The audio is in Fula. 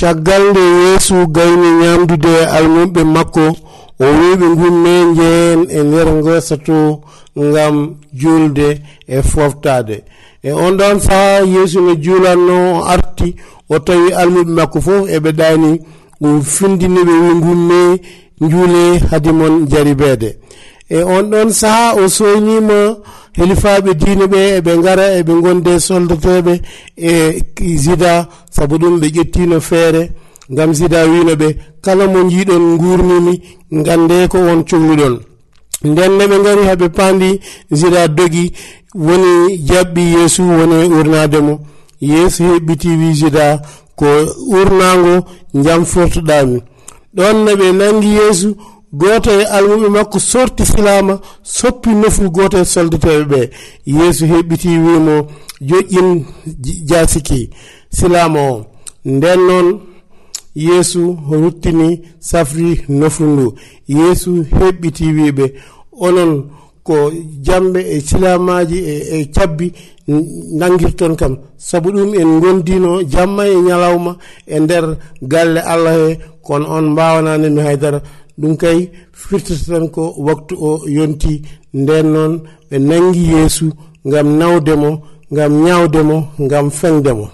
caggal nde yeesu gayni ñamdude e almuɓe makko o wi ɓe gumme jeen e nder ngesa to ngam julde e foftade e on ɗon saha yeesu no juulanno o arti o tawi almuɓe makko fof eɓe ɗani o findiniɓe wi gumme juule hade mon jaribeede e on ɗon saha o soynima helifaɓe diine e ɓe eɓe gara eɓe gonde soldateɓe e sida saabu ɗum ɓe ƴettino feere. Gam sida wino ɓe kala mo jiiɗon gurnimi gande ko on cohluɗon nden ne ɓe gari haɓe pandi sida dogi woni jaɓɓi yeesu woni urnademo yeesu heɓɓiti wi sida ko urnago jam fortoɗami ɗon ne ɓe nangi yeesu goto e almuɓe makko sorti silama soppi nofru goto e soldateɓe ɓe. Yeesu heɓɓiti wimo joƴƴin jasiki silama o. Nden noon yeesu ruttini safri nofru ndu. Yeesu heɓɓiti wiɓe onon ko jamɓe e silamaji e, e cabbi nangirton kam. Saabu ɗum en gondino jamma e ñalawma e nder galle allah he kono on mbawananemi haydara. ɗum kay firtata tan ko waktu o yonti. Nden noon ɓe nangi yeesu ngam nawdemo ngam ñawdemo ngam fengdemo